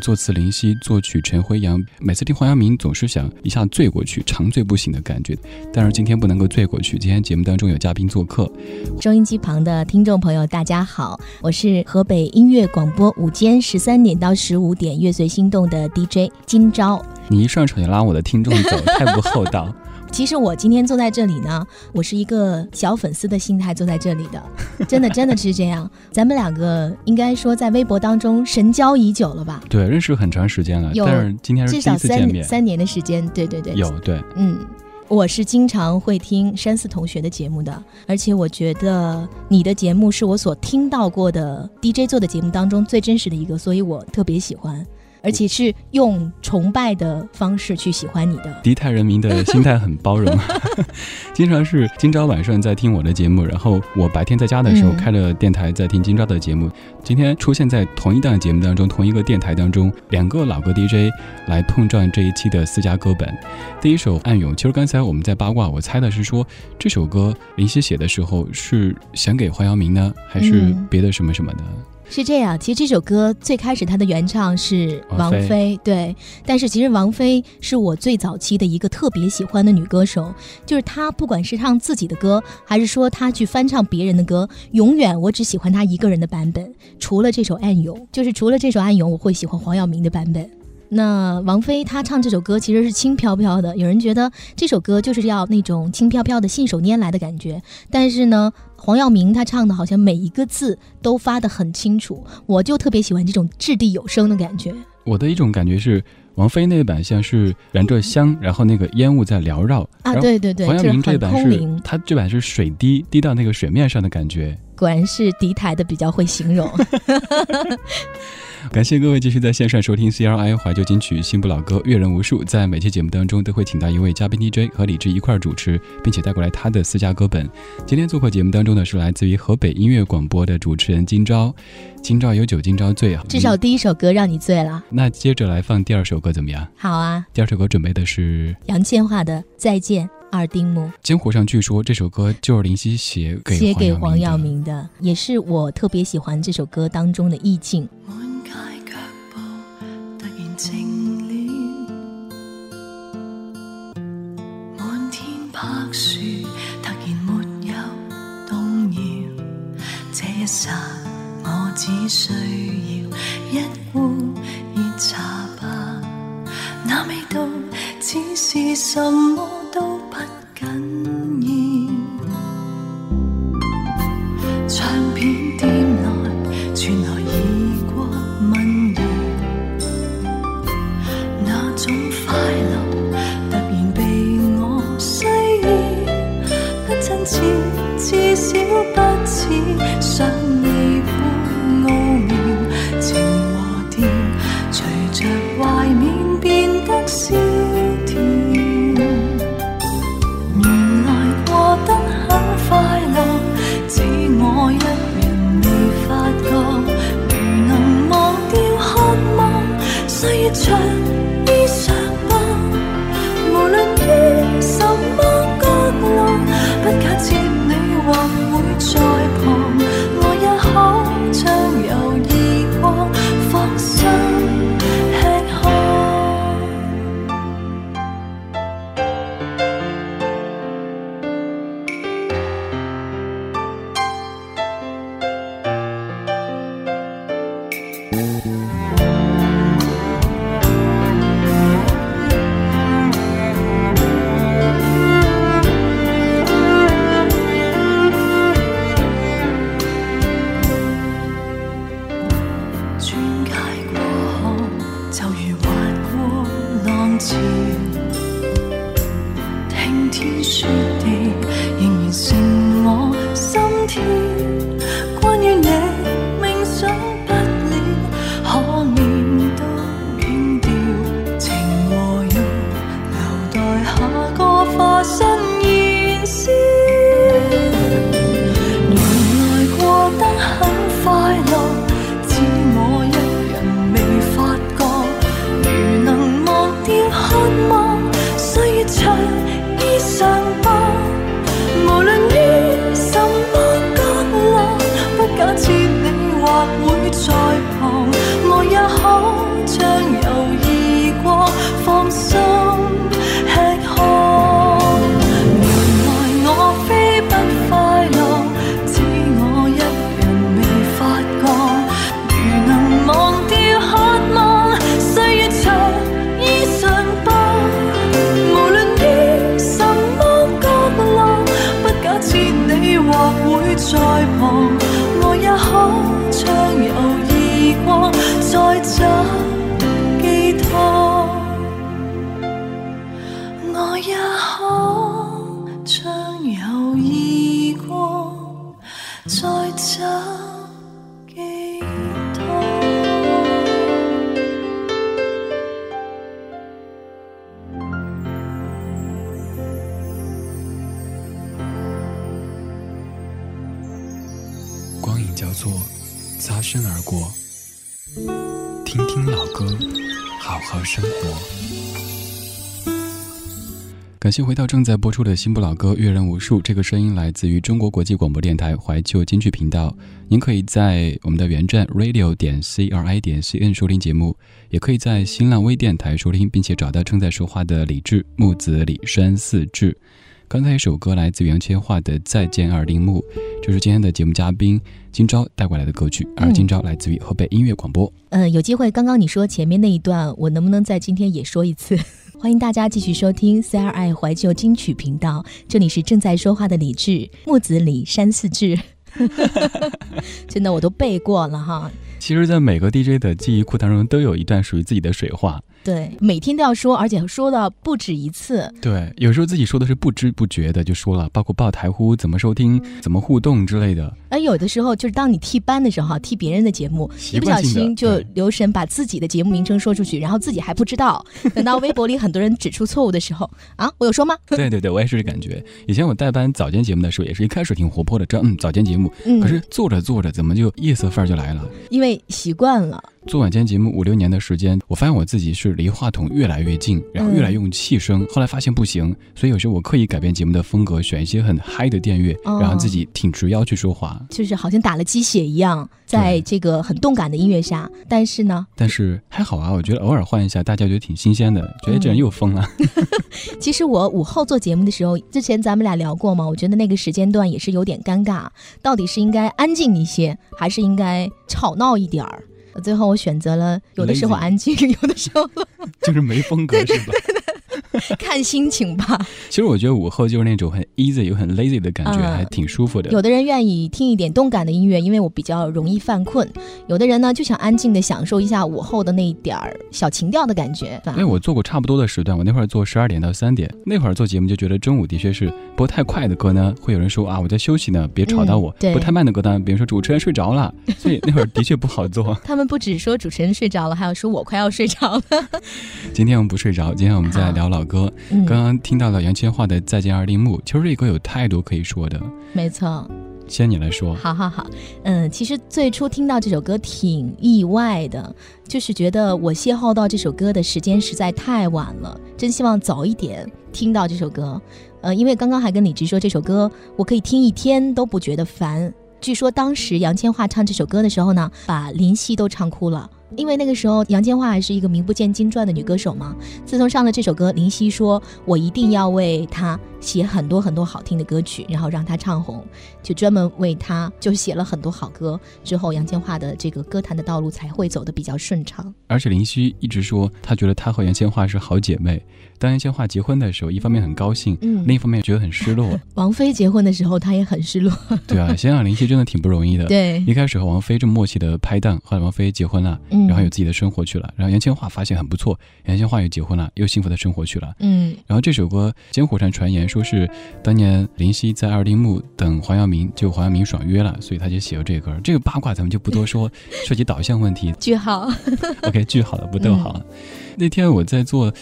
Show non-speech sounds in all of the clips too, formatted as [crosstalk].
作词林夕，作曲陈辉阳。每次听黄阳明，总是想一下醉过去，长醉不醒的感觉。但是今天不能够醉过去，今天节目当中有嘉宾做客。收音机旁的听众朋友，大家好，我是河北音乐广播午间十三点到十五点乐随心动的 DJ 今朝。你一上场就拉我的听众走，太不厚道。其实我今天坐在这里呢，我是一个小粉丝的心态坐在这里的，真的真的是这样。[laughs] 咱们两个应该说在微博当中神交已久了吧？对，认识很长时间了。有，但是今天是至少三三年的时间。对对对，有对。嗯，我是经常会听山寺同学的节目的，而且我觉得你的节目是我所听到过的 DJ 做的节目当中最真实的一个，所以我特别喜欢。而且是用崇拜的方式去喜欢你的。迪泰人民的心态很包容，[laughs] 经常是今朝晚上在听我的节目，然后我白天在家的时候开着电台在听今朝的节目。今天出现在同一档节目当中，同一个电台当中，两个老歌 DJ 来碰撞这一期的私家歌本。第一首《暗涌》，其实刚才我们在八卦，我猜的是说这首歌林夕写的时候是想给黄耀明呢，还是别的什么什么的？是这样，其实这首歌最开始它的原唱是王菲，对。但是其实王菲是我最早期的一个特别喜欢的女歌手，就是她不管是唱自己的歌，还是说她去翻唱别人的歌，永远我只喜欢她一个人的版本。除了这首《暗涌》，就是除了这首《暗涌》，我会喜欢黄耀明的版本。那王菲她唱这首歌其实是轻飘飘的，有人觉得这首歌就是要那种轻飘飘的信手拈来的感觉，但是呢，黄耀明他唱的好像每一个字都发得很清楚，我就特别喜欢这种掷地有声的感觉。我的一种感觉是，王菲那版像是燃着香，然后那个烟雾在缭绕啊，对对对，黄耀明这版是，他这版是水滴滴到那个水面上的感觉。果然是敌台的比较会形容。[laughs] 感谢各位继续在线上收听 CRI 怀旧金曲新不老歌阅人无数，在每期节目当中都会请到一位嘉宾 DJ 和李志一块主持，并且带过来他的私家歌本。今天做客节目当中呢是来自于河北音乐广播的主持人今朝，今朝有酒今朝醉啊，至少第一首歌让你醉了。那接着来放第二首歌怎么样？好啊，第二首歌准备的是杨千嬅的《再见》。二丁目，江湖上据说这首歌就是林夕写给写给黄耀明的，也是我特别喜欢这首歌当中的意境。满街脚步突然静了，满天柏树突然没有都不紧要唱片店内传来异国民谣那种快乐突然被我需要不亲切至少不似想你般奥妙情感谢回到正在播出的新不老歌《阅人无数》，这个声音来自于中国国际广播电台怀旧京剧频道。您可以在我们的原站 radio 点 c r i 点 c n 收听节目，也可以在新浪微电台收听，并且找到正在说话的李志木子李山四志。刚才一首歌来自杨千嬅的《再见二丁目》，这是今天的节目嘉宾金钊带过来的歌曲，而今朝来自于河北音乐广播。嗯，有机会，刚刚你说前面那一段，我能不能在今天也说一次？[laughs] 欢迎大家继续收听 CRI 怀旧金曲频道，这里是正在说话的李志木子李山四志，[laughs] 真的我都背过了哈。其实，在每个 DJ 的记忆库当中，都有一段属于自己的水话。对，每天都要说，而且说的不止一次。对，有时候自己说的是不知不觉的就说了，包括报台呼、怎么收听、怎么互动之类的。而有的时候就是当你替班的时候，替别人的节目，一不小心就留神把自己的节目名称说出去，然后自己还不知道。等到微博里很多人指出错误的时候，[laughs] 啊，我有说吗？对对对，我也是这感觉。以前我代班早间节目的时候，也是一开始挺活泼的，这嗯早间节目，可是做着做着，怎么就夜色范儿就来了？因为习惯了。做晚间节目五六年的时间，我发现我自己是离话筒越来越近，然后越来越用气声。后来发现不行，所以有时候我刻意改变节目的风格，选一些很嗨的电乐，然后自己挺直腰去说话，就是好像打了鸡血一样，在这个很动感的音乐下。但是呢，但是还好啊，我觉得偶尔换一下，大家觉得挺新鲜的，觉得这人又疯了。[laughs] 其实我午后做节目的时候，之前咱们俩聊过嘛，我觉得那个时间段也是有点尴尬，到底是应该安静一些，还是应该吵闹一点儿？最后我选择了有的时候安静，[laughs] 有的时候就是没风格，是吧？[laughs] 看心情吧。其实我觉得午后就是那种很 easy 又很 lazy 的感觉，还挺舒服的。有的人愿意听一点动感的音乐，因为我比较容易犯困；有的人呢就想安静的享受一下午后的那一点儿小情调的感觉。因为我做过差不多的时段，我那会儿做十二点到三点，那会儿做节目就觉得中午的确是播太快的歌呢，会有人说啊我在休息呢，别吵到我；播太慢的歌呢，比如说主持人睡着了，[laughs] 所以那会儿的确不好做。他们不只说主持人睡着了，还有说我快要睡着了。[laughs] 今天我们不睡着，今天我们在聊老歌。刚刚听到了杨千嬅的《再见二丁目》，其实这歌有太多可以说的。没错，先你来说。好好好，嗯，其实最初听到这首歌挺意外的，就是觉得我邂逅到这首歌的时间实在太晚了，真希望早一点听到这首歌。呃，因为刚刚还跟李直说这首歌，我可以听一天都不觉得烦。据说当时杨千嬅唱这首歌的时候呢，把林夕都唱哭了。因为那个时候杨千嬅还是一个名不见经传的女歌手嘛。自从上了这首歌，林夕说：“我一定要为她写很多很多好听的歌曲，然后让她唱红，就专门为他就写了很多好歌。之后杨千嬅的这个歌坛的道路才会走得比较顺畅。而且林夕一直说，她觉得她和杨千嬅是好姐妹。当杨千嬅结婚的时候，一方面很高兴，嗯，另一方面觉得很失落。王菲结婚的时候，她也很失落。对啊，想想林夕真的挺不容易的。对，一开始和王菲这么默契的拍档，后来王菲结婚了，嗯，然后有自己的生活去了。然后杨千嬅发现很不错，杨千嬅也结婚了，又幸福的生活去了。嗯，然后这首歌，江湖上传言说是当年林夕在二丁目等黄耀明，就黄晓明爽约了，所以他就写了这歌。这个八卦咱们就不多说，[laughs] 涉及导向问题。句号。[laughs] OK，句号了，不逗号。那天我在做。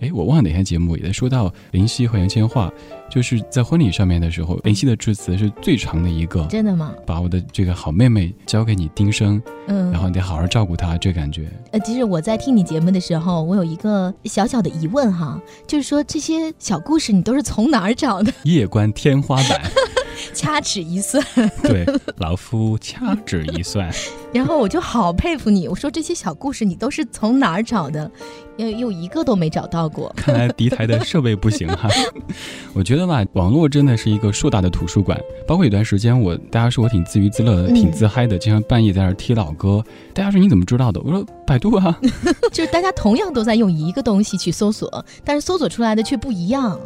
哎，我忘了哪天节目也在说到林夕和杨千嬅，就是在婚礼上面的时候，林夕的致辞是最长的一个。真的吗？把我的这个好妹妹交给你丁生，嗯，然后你得好好照顾她，这感觉。呃，其实我在听你节目的时候，我有一个小小的疑问哈，就是说这些小故事你都是从哪儿找的？[laughs] 夜观天花板。掐指一算，[laughs] 对，老夫掐指一算。[laughs] 然后我就好佩服你，我说这些小故事你都是从哪儿找的？又又一个都没找到过。[laughs] 看来敌台的设备不行哈。我觉得吧，网络真的是一个硕大的图书馆。包括有段时间，我大家说我挺自娱自乐的，挺自嗨的，经常半夜在那儿听老歌。大家说你怎么知道的？我说百度啊。就是大家同样都在用一个东西去搜索，但是搜索出来的却不一样。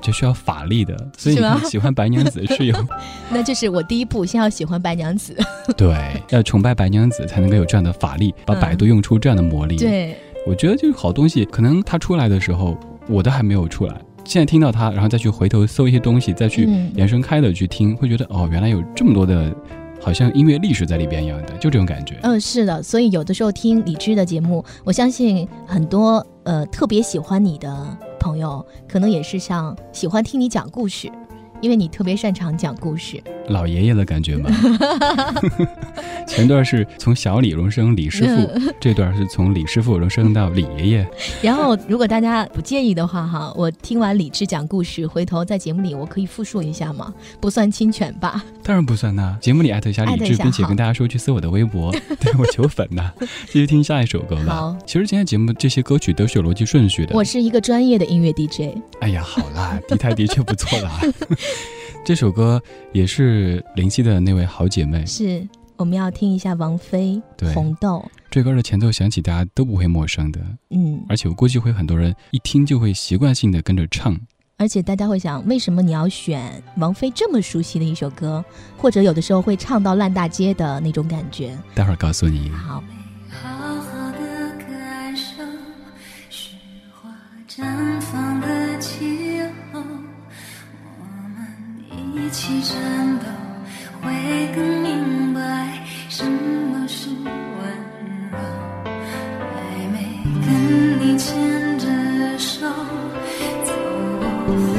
就需要法力的，所以你喜欢白娘子是有，[laughs] 那就是我第一步，先要喜欢白娘子。对，要崇拜白娘子才能够有这样的法力，把百度用出这样的魔力。对，我觉得就是好东西，可能它出来的时候，我都还没有出来，现在听到它，然后再去回头搜一些东西，再去延伸开的去听，会觉得哦，原来有这么多的，好像音乐历史在里边一样的，就这种感觉。嗯，是的，所以有的时候听李志的节目，我相信很多呃特别喜欢你的。朋友可能也是像喜欢听你讲故事，因为你特别擅长讲故事，老爷爷的感觉吗？[laughs] [laughs] 前段是从小李荣升李师傅，[laughs] 这段是从李师傅荣升到李爷爷。然后，如果大家不介意的话，哈，我听完李志讲故事，回头在节目里我可以复述一下吗？不算侵权吧？当然不算呐。节目里艾特一下李志，并且跟大家说去搜我的微博，对我求粉呐。继续听下一首歌吧。好，其实今天节目这些歌曲都是有逻辑顺序的。我是一个专业的音乐 DJ。哎呀，好啦，底台的确不错啦。[laughs] 这首歌也是林夕的那位好姐妹。是，我们要听一下王菲《红豆》。这歌的前奏响起，大家都不会陌生的。嗯，而且我估计会很多人一听就会习惯性的跟着唱。而且大家会想，为什么你要选王菲这么熟悉的一首歌？或者有的时候会唱到烂大街的那种感觉？待会儿告诉你。好。绽起战斗，会更明白什么是温柔。还没跟你牵着手，走过荒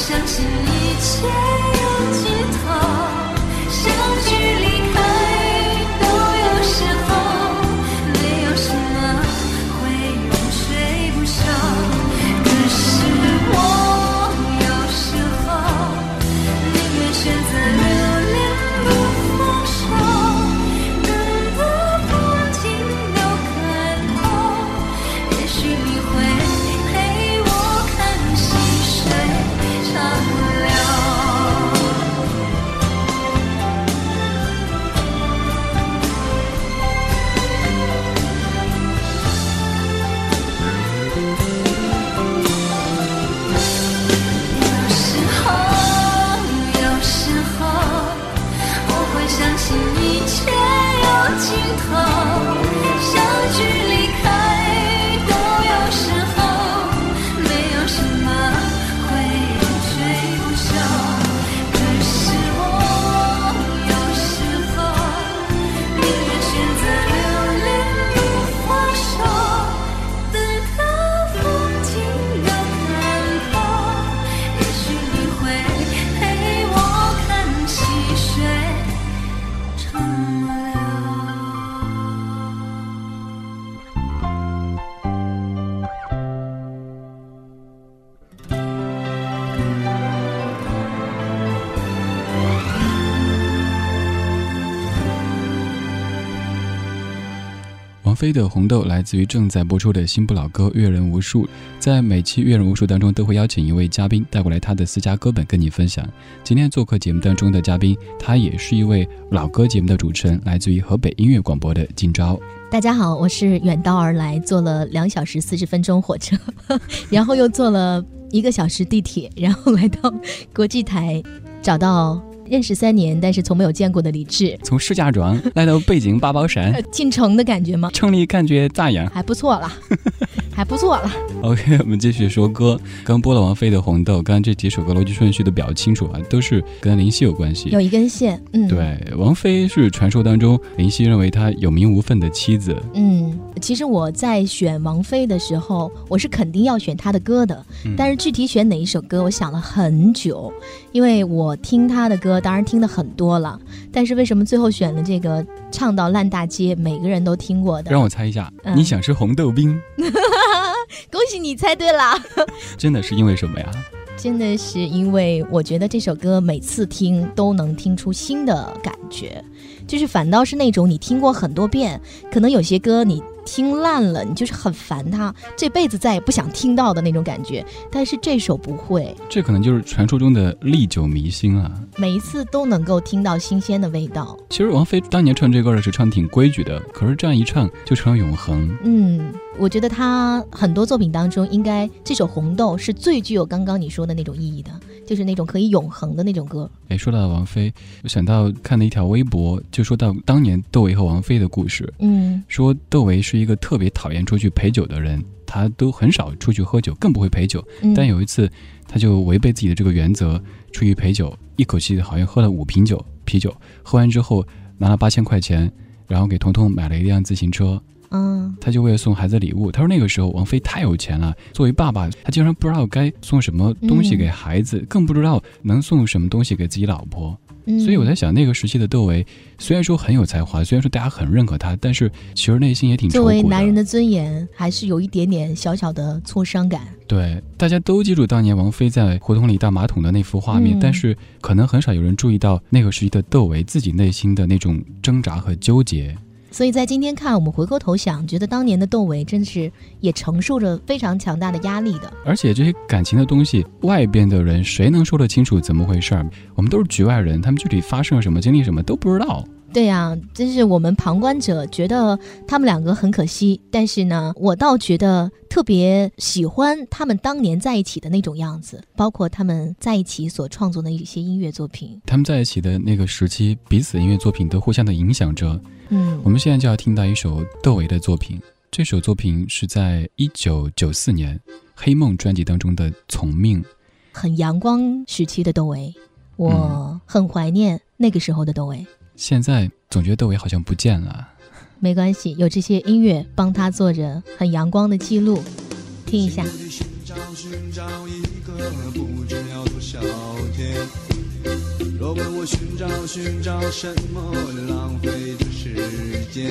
相信一切有尽头。飞的红豆来自于正在播出的新不老歌《阅人无数》。在每期《阅人无数》当中，都会邀请一位嘉宾带过来他的私家歌本跟你分享。今天做客节目当中的嘉宾，他也是一位老歌节目的主持人，来自于河北音乐广播的金钊。大家好，我是远道而来，坐了两小时四十分钟火车，[laughs] 然后又坐了一个小时地铁，然后来到国际台，找到。认识三年但是从没有见过的李志，从石家庄 [laughs] 来到北京八宝山，进城的感觉吗？城里感觉咋样？还不错了，[laughs] 还不错了。OK，[laughs] 我们继续说歌。刚播了王菲的《红豆》，刚刚这几首歌逻辑顺序都比较清楚啊，都是跟林夕有关系，有一根线。嗯，对，王菲是传说当中林夕认为她有名无份的妻子。嗯，其实我在选王菲的时候，我是肯定要选她的歌的，但是具体选哪一首歌，我想了很久，因为我听她的歌，当然听的很多了，但是为什么最后选了这个唱到烂大街，每个人都听过的？让我猜一下，你想吃红豆冰？[laughs] 恭喜你猜对了，[laughs] 真的是因为什么呀？真的是因为我觉得这首歌每次听都能听出新的感觉，就是反倒是那种你听过很多遍，可能有些歌你。听烂了，你就是很烦他，这辈子再也不想听到的那种感觉。但是这首不会，这可能就是传说中的历久弥新啊！每一次都能够听到新鲜的味道。其实王菲当年唱这歌的时候唱挺规矩的，可是这样一唱就成了永恒。嗯，我觉得他很多作品当中，应该这首《红豆》是最具有刚刚你说的那种意义的。就是那种可以永恒的那种歌。哎，说到王菲，我想到看了一条微博，就说到当年窦唯和王菲的故事。嗯，说窦唯是一个特别讨厌出去陪酒的人，他都很少出去喝酒，更不会陪酒。但有一次，他就违背自己的这个原则，出去陪酒，一口气好像喝了五瓶酒啤酒。喝完之后，拿了八千块钱，然后给彤彤买了一辆自行车。嗯，他就为了送孩子礼物。他说那个时候王菲太有钱了，作为爸爸，他竟然不知道该送什么东西给孩子，更不知道能送什么东西给自己老婆。所以我在想，那个时期的窦唯虽然说很有才华，虽然说大家很认可他，但是其实内心也挺作为男人的尊严，还是有一点点小小的挫伤感。对，大家都记住当年王菲在胡同里倒马桶的那幅画面，但是可能很少有人注意到那个时期的窦唯自己内心的那种挣扎和纠结。所以在今天看，我们回过头想，觉得当年的窦唯真是也承受着非常强大的压力的。而且这些感情的东西，外边的人谁能说得清楚怎么回事儿？我们都是局外人，他们具体发生了什么，经历什么都不知道。对呀，就是我们旁观者觉得他们两个很可惜，但是呢，我倒觉得特别喜欢他们当年在一起的那种样子，包括他们在一起所创作的一些音乐作品。他们在一起的那个时期，彼此音乐作品都互相的影响着。嗯，我们现在就要听到一首窦唯的作品，这首作品是在一九九四年《黑梦》专辑当中的《从命》，很阳光时期的窦唯，我很怀念那个时候的窦唯。现在总觉得窦唯好像不见了，没关系，有这些音乐帮他做着很阳光的记录，听一下。若问我寻找寻找什么，浪费的时间，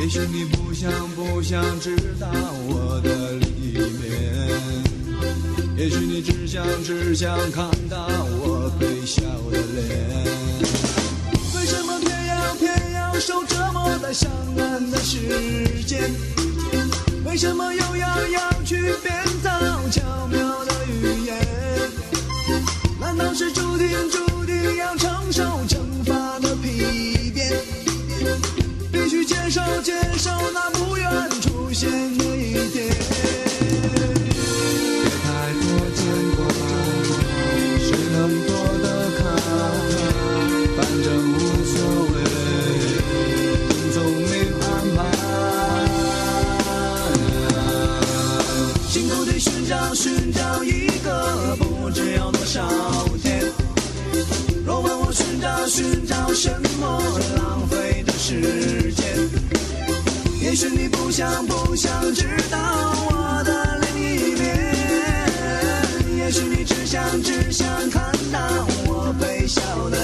也许你不想不想知道我的另一面，也许你只想只想看到我微笑的脸。受折磨在相爱的时间，为什么又要要去编造巧妙的语言？难道是注定注定要承受惩罚的皮鞭？必须接受接受那是你不想不想知道我的另一面。也许你只想只想看到我微笑的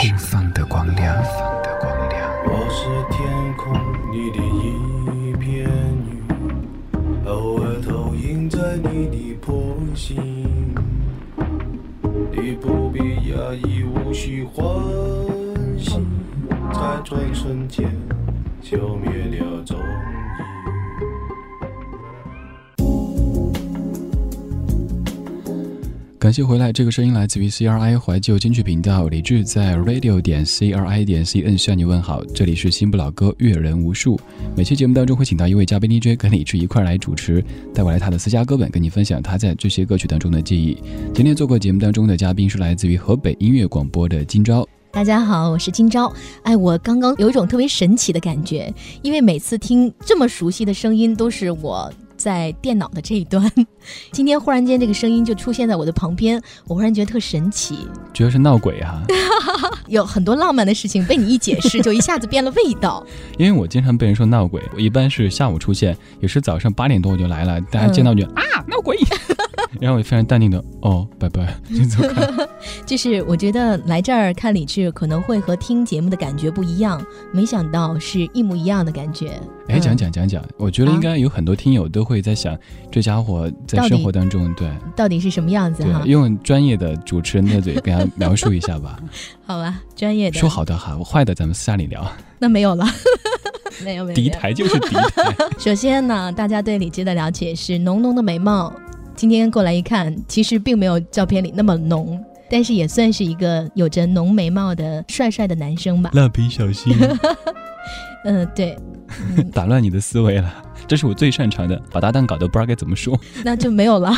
互放的光亮。我是天空里的一片云，偶尔投影在你的波心。你不必压抑，无需慌感谢回来，这个声音来自于 CRI 怀旧金曲频道，李志在 radio 点 CRI 点 CN 向你问好，这里是新不老歌，阅人无数。每期节目当中会请到一位嘉宾 DJ 跟李志一块来主持，带过来他的私家歌本，跟你分享他在这些歌曲当中的记忆。今天做过节目当中的嘉宾是来自于河北音乐广播的金钊。大家好，我是今朝。哎，我刚刚有一种特别神奇的感觉，因为每次听这么熟悉的声音，都是我在电脑的这一端。[laughs] 今天忽然间这个声音就出现在我的旁边，我忽然觉得特神奇，主要是闹鬼哈、[laughs] 有很多浪漫的事情被你一解释，就一下子变了味道。[laughs] 因为我经常被人说闹鬼，我一般是下午出现，也是早上八点多我就来了，大家见到我就、啊闹鬼，[laughs] 然后我非常淡定的哦拜拜 [laughs] 就走开。[laughs] 就是我觉得来这儿看李志可能会和听节目的感觉不一样，没想到是一模一样的感觉。哎，嗯讲讲讲讲，我觉得应该有很多听友都会在想，这家伙在生活当中，对到底是什么样子哈对，？用专业的主持人的嘴给他描述一下吧。好吧，专业的说好的好，坏的咱们私下里聊。那没有了，没有没有。敌没有台就是敌台，首先呢，大家对李志的了解是浓浓的眉毛。今天过来一看，其实并没有照片里那么浓，但是也算是一个有着浓眉毛的帅帅的男生吧。蜡笔小新 [laughs] 嗯，对，嗯，[laughs] 打乱你的思维了，这是我最擅长的，把搭档搞得不知道该怎么说。[laughs] 那就没有了。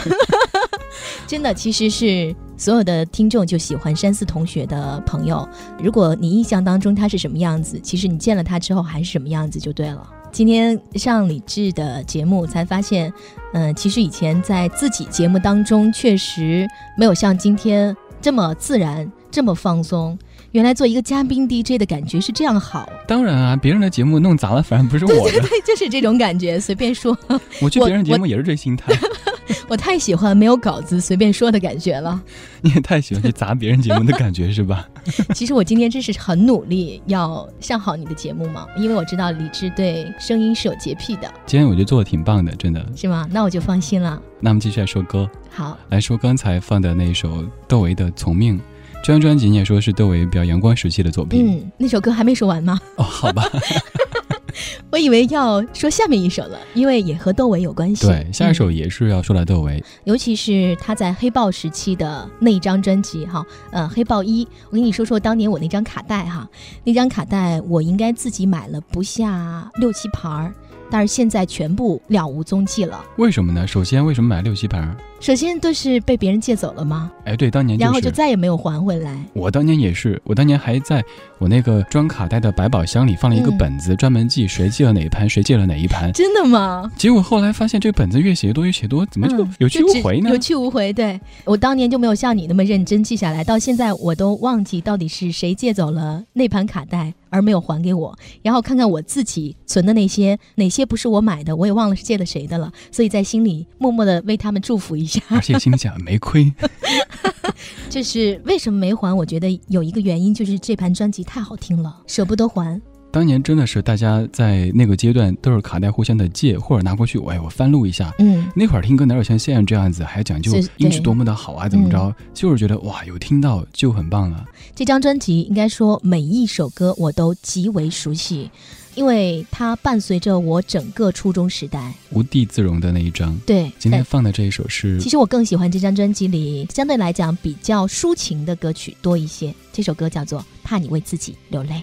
真的，其实是所有的听众就喜欢山寺同学的朋友。如果你印象当中他是什么样子，其实你见了他之后还是什么样子就对了。今天上李志的节目才发现，嗯、其实以前在自己节目当中确实没有像今天这么自然、这么放松。原来做一个嘉宾 DJ 的感觉是这样好，当然啊，别人的节目弄砸了，反正不是我的。对，就是这种感觉，随便说。我去我别人节目也是这心态。[laughs] 我太喜欢没有稿子随便说的感觉了。[laughs] 你也太喜欢去砸别人节目的感觉是吧？[laughs] 其实我今天真是很努力要上好你的节目嘛，因为我知道李志对声音是有洁癖的，今天我觉得做的挺棒的，真的。是吗？那我就放心了。那我们继续来说歌，好，来说刚才放的那一首窦唯的《从命》。这张专辑你也说是窦唯比较阳光时期的作品。嗯，那首歌还没说完吗？哦，好吧。[laughs] 我以为要说下面一首了，因为也和窦唯有关系。对，下一首嗯也是要说到窦唯。尤其是他在黑豹时期的那一张专辑哈，呃，黑豹一，我跟你说说当年我那张卡带哈，那张卡带我应该自己买了不下六七盘儿，但是现在全部了无踪迹了。为什么呢？首先，为什么买六七盘儿？首先都是被别人借走了吗？哎，对，当年然后就再也没有还回来。我当年也是，我当年还在我那个装卡带的百宝箱里放了一个本子，专门记谁借了哪一盘，谁借了哪一盘。真的吗？结果后来发现这本子越写越多，越写多，怎么就有去无回呢？有去无回。对我当年就没有像你那么认真记下来，到现在我都忘记到底是谁借走了那盘卡带。而没有还给我，然后看看我自己存的那些，哪些不是我买的，我也忘了是借了谁的了，所以在心里默默的为他们祝福一下。而且心想没亏。[laughs] 就是为什么没还？我觉得有一个原因，就是这盘专辑太好听了，舍不得还。当年真的是大家在那个阶段都是卡带互相的借或者拿过去，哎，我翻录一下。嗯，那会儿听歌哪有像现在这样子还讲究音质多么的好啊？怎么着？就是觉得哇，有听到就很棒了。这张专辑应该说每一首歌我都极为熟悉，因为它伴随着我整个初中时代。无地自容的那一张。对，今天放的这一首是。其实我更喜欢这张专辑里相对来讲比较抒情的歌曲多一些。这首歌叫做《怕你为自己流泪》。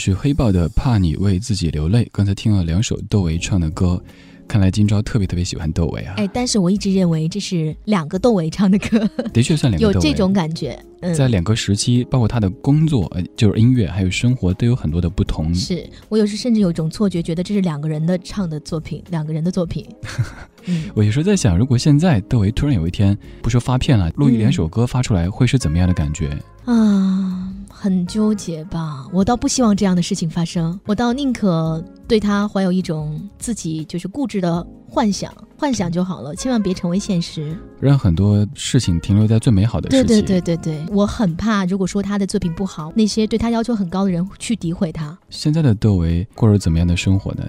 是黑豹的《怕你为自己流泪》。刚才听了两首窦唯唱的歌。看来今朝特别特别喜欢窦唯啊！哎，但是我一直认为这是两个窦唯唱的歌，的确算两个。有这种感觉，在两个时期，包括他的工作，呃，就是音乐，还有生活，都有很多的不同。是我有时甚至有一种错觉，觉得这是两个人的唱的作品，两个人的作品。[laughs] 我有时候在想，如果现在窦唯突然有一天不说发片了，录一两首歌发出来，会是怎么样的感觉啊？很纠结吧？我倒不希望这样的事情发生，我倒宁可对他怀有一种自己就是固执的幻想，幻想就好了，千万别成为现实，让很多事情停留在最美好的事情。对对对对对，我很怕，如果说他的作品不好，那些对他要求很高的人去诋毁他。现在的窦唯过着怎么样的生活呢？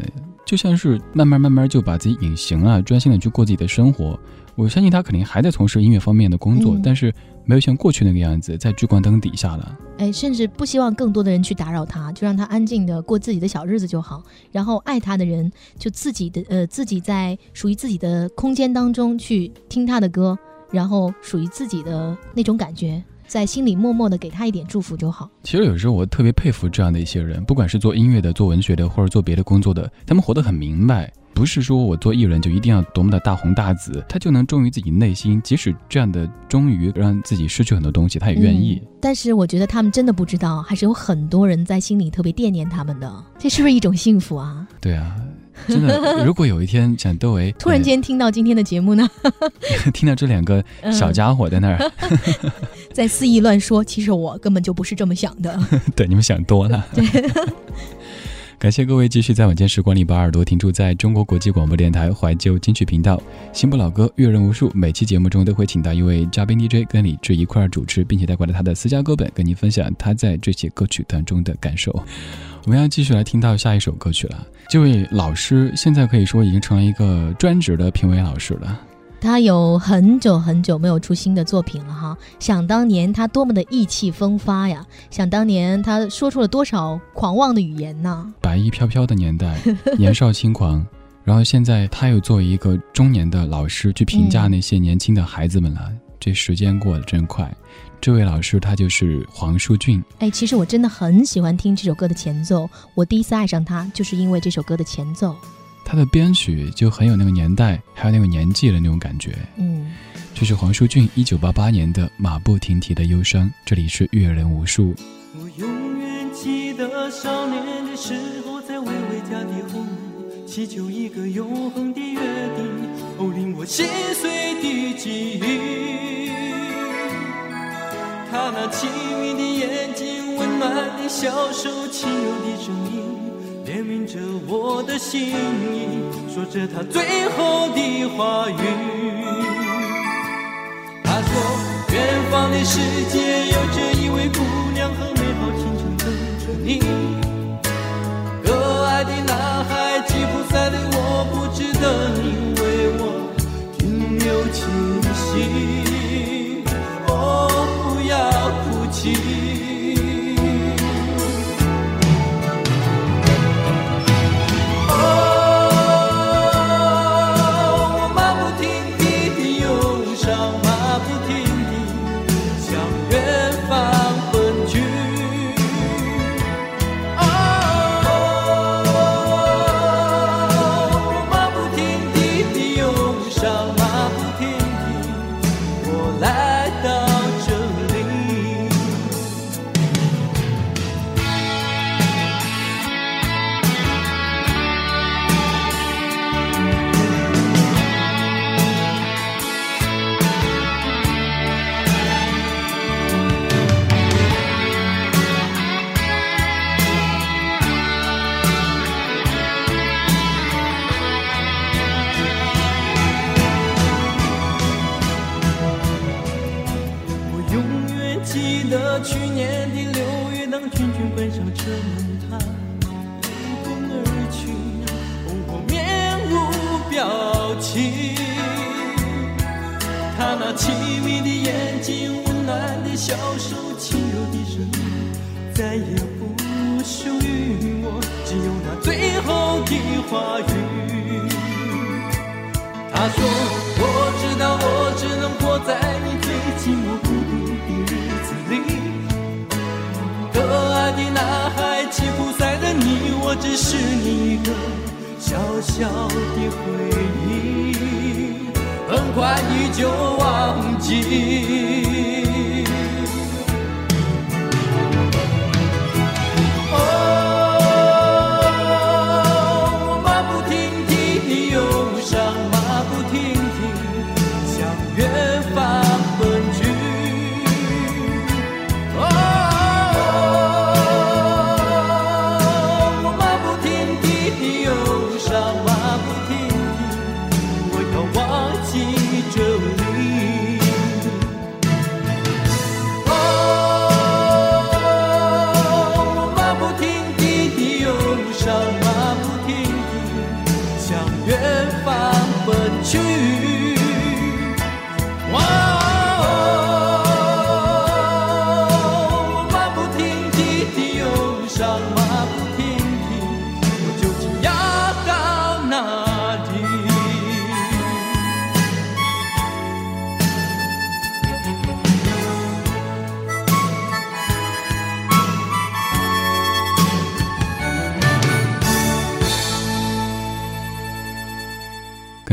就像是慢慢慢慢就把自己隐形了，专心的去过自己的生活。我相信他肯定还在从事音乐方面的工作，但是。没有像过去那个样子，在聚光灯底下了。哎，甚至不希望更多的人去打扰他，就让他安静的过自己的小日子就好。然后爱他的人就自己的呃自己在属于自己的空间当中去听他的歌，然后属于自己的那种感觉，在心里默默的给他一点祝福就好。其实有时候我特别佩服这样的一些人，不管是做音乐的、做文学的，或者做别的工作的，他们活得很明白。不是说我做艺人就一定要多么的大红大紫，他就能忠于自己内心，即使这样的忠于让自己失去很多东西，他也愿意。但是我觉得他们真的不知道，还是有很多人在心里特别惦念他们的，这是不是一种幸福啊？对啊，真的。[laughs] 如果有一天像窦唯突然间听到今天的节目呢，[laughs] 听到这两个小家伙在那儿 [laughs] 在肆意乱说，其实我根本就不是这么想的。对，你们想多了。感谢各位继续在晚间时光里把耳朵停住在中国国际广播电台怀旧金曲频道，新不老歌阅人无数。每期节目中都会请到一位嘉宾 DJ 跟李志一块儿主持，并且带过来他的私家歌本，跟您分享他在这些歌曲当中的感受。我们要继续来听到下一首歌曲了。这位老师现在可以说已经成了一个专职的评委老师了。他有很久很久没有出新的作品了哈，想当年他多么的意气风发呀！想当年他说出了多少狂妄的语言呢？白衣飘飘的年代，[laughs] 年少轻狂，然后现在他又作为一个中年的老师去评价那些年轻的孩子们了。这时间过得真快，这位老师他就是黄舒骏。哎，其实我真的很喜欢听这首歌的前奏，我第一次爱上他就是因为这首歌的前奏。他的编曲就很有那个年代，还有那个年纪的那种感觉。嗯，这是黄舒骏一九八八年的《马不停蹄的忧伤》，这里是阅人无数。我永远记得少年的时候，在微微家的后门，祈求一个永恒的约定，哦，令我心碎的记忆。他那清明的眼睛，温暖的小手，轻柔的声音。怜悯着我的心意，说着他最后的话语。他说，远方的世界有着一位姑娘和美好青春等着你。可爱的男孩吉普赛的我，不值得你为我停留清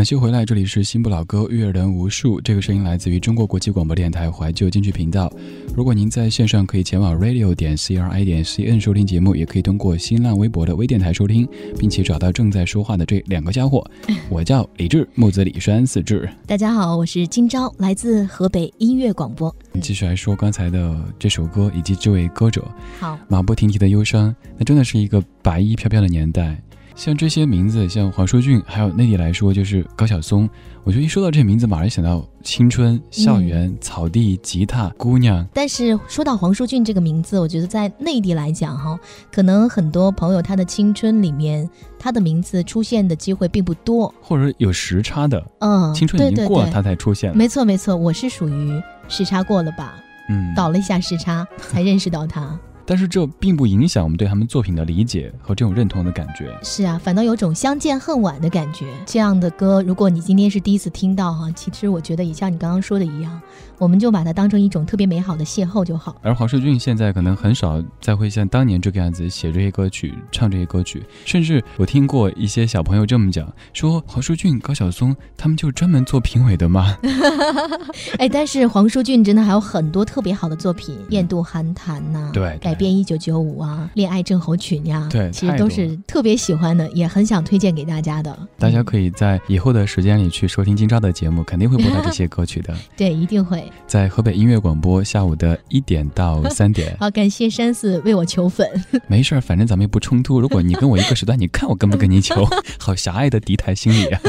感谢回来，这里是新不老歌，阅人无数。这个声音来自于中国国际广播电台怀旧京剧频道。如果您在线上可以前往 radio 点 c r i 点 c n 收听节目，也可以通过新浪微博的微电台收听，并且找到正在说话的这两个家伙。我叫李志，木子李山四志。大家好，我是今朝，来自河北音乐广播。继续来说刚才的这首歌以及这位歌者。好，马不停蹄的忧伤，那真的是一个白衣飘飘的年代。像这些名字，像黄舒骏，还有内地来说就是高晓松，我觉得一说到这些名字，马上想到青春、校园、草地、吉他、姑娘。但是说到黄舒骏这个名字，我觉得在内地来讲，哈，可能很多朋友他的青春里面，他的名字出现的机会并不多，或者有时差的。嗯，青春已经过了，他才出现。没错，没错，我是属于时差过了吧？嗯，倒了一下时差 [laughs] 才认识到他。但是这并不影响我们对他们作品的理解和这种认同的感觉。是啊，反倒有种相见恨晚的感觉。这样的歌，如果你今天是第一次听到哈，其实我觉得也像你刚刚说的一样。我们就把它当成一种特别美好的邂逅就好。而黄舒骏现在可能很少再会像当年这个样子写这些歌曲、唱这些歌曲，甚至我听过一些小朋友这么讲，说黄舒骏、高晓松他们就专门做评委的吗？[laughs] [laughs] 哎，但是黄舒骏真的还有很多特别好的作品，《雁渡寒潭》呐，对，改编《一九九五》啊，《恋爱症候群》呀，对，其实都是特别喜欢的，也很想推荐给大家的。大家可以在以后的时间里去收听今朝的节目，肯定会播到这些歌曲的。[laughs] 对，一定会。在河北音乐广播，下午的一点到三点。[laughs] 好，感谢山寺为我求粉。[laughs] 没事儿，反正咱们也不冲突。如果你跟我一个时段，你看我跟不跟你求？好狭隘的敌台心理啊！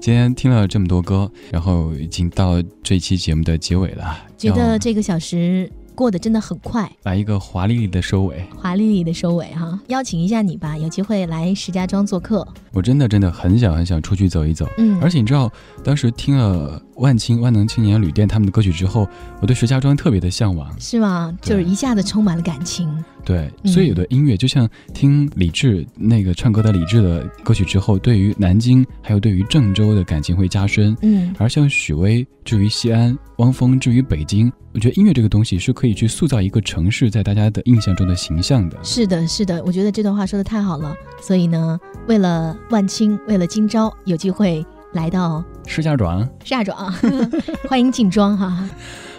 今天听了这么多歌，然后已经到这期节目的结尾了。觉得这个小时。过得真的很快，来一个华丽丽的收尾，华丽丽的收尾哈，邀请一下你吧，有机会来石家庄做客。我真的真的很想很想出去走一走，嗯，而且你知道，当时听了万青万能青年旅店他们的歌曲之后，我对石家庄特别的向往，是吗？就是一下子充满了感情。对，所以有的音乐就像听李志那个唱歌的李志的歌曲之后，对于南京还有对于郑州的感情会加深。嗯，而像许巍至于西安，汪峰至于北京，我觉得音乐这个东西是可以去塑造一个城市在大家的印象中的形象的。是的，是的，我觉得这段话说的太好了。所以呢，为了万青，为了今朝，有机会来到石家庄，石家庄，[laughs] 欢迎进庄哈。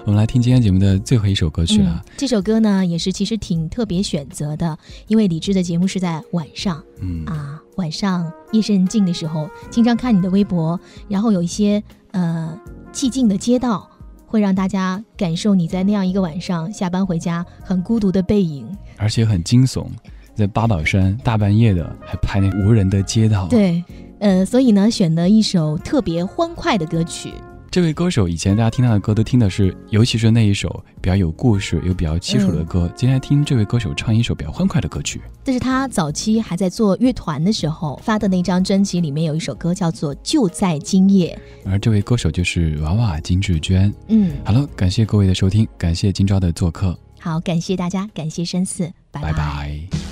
我们来听今天节目的最后一首歌曲了。这首歌呢，也是其实挺特别选择的，因为李志的节目是在晚上，嗯啊，晚上夜深人静的时候，经常看你的微博，然后有一些呃寂静的街道，会让大家感受你在那样一个晚上下班回家很孤独的背影，而且很惊悚，在八宝山大半夜的还拍那无人的街道。对，呃，所以呢，选了一首特别欢快的歌曲。这位歌手以前大家听他的歌都听的是，尤其是那一首比较有故事、又比较凄楚的歌。今天听这位歌手唱一首比较欢快的歌曲。这是他早期还在做乐团的时候发的那张专辑，里面有一首歌叫做《就在今夜》。而这位歌手就是娃娃金志娟。嗯，好了，感谢各位的收听，感谢今朝的做客。好，感谢大家，感谢深四，拜拜。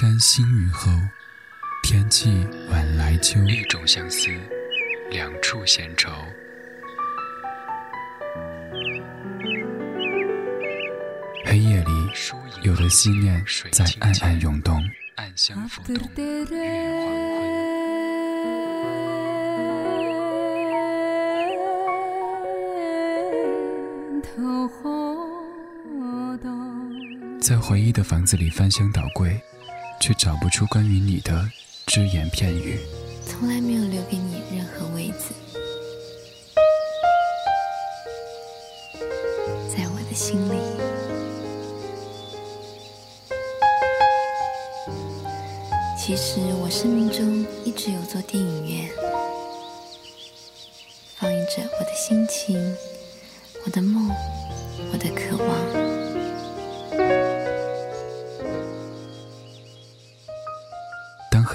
山新雨后，天气晚来秋。一种相思，两处闲愁。黑夜里，有的思念在暗暗涌动，暗香浮动，在回忆的房子里翻箱倒柜，却找不出关于你的只言片语。从来没有留给你任何位子，在我的心里。其实我生命中一直有座电影院，放映着我的心情、我的梦、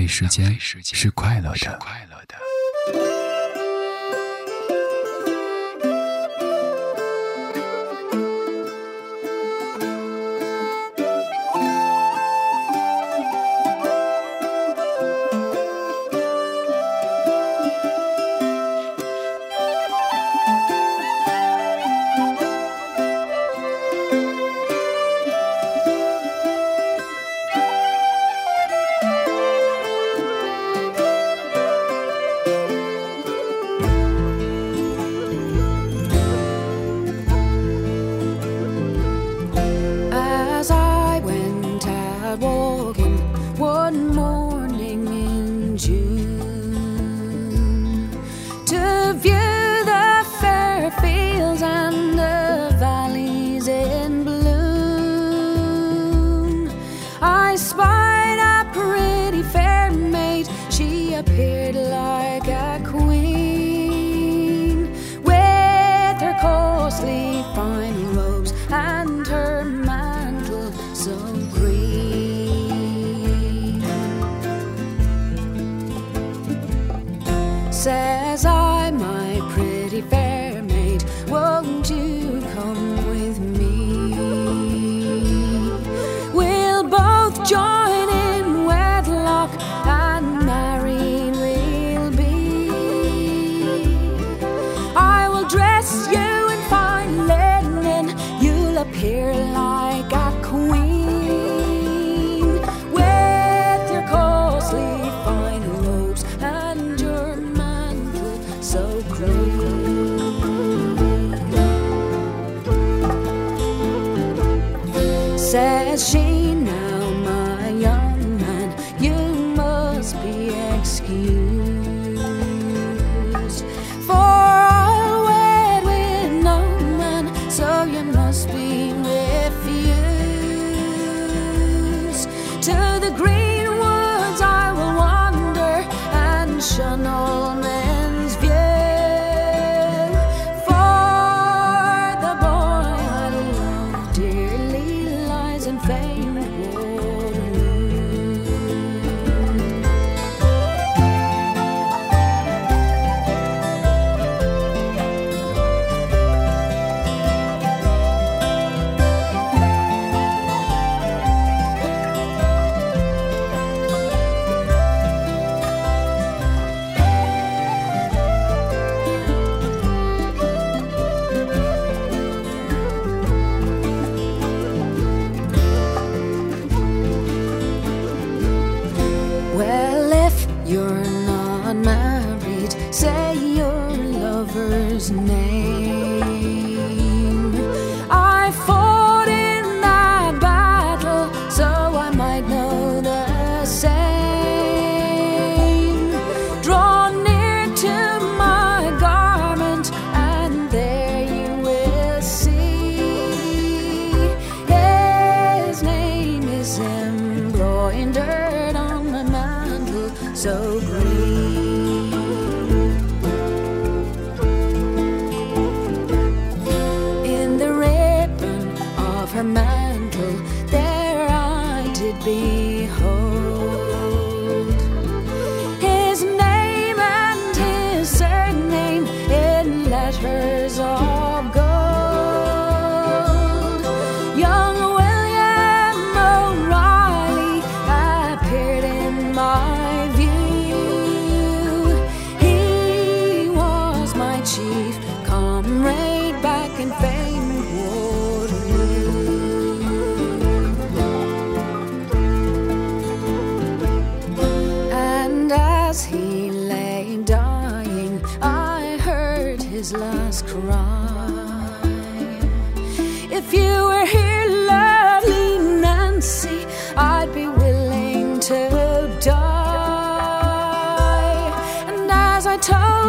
没时间是。快乐的。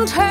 Told her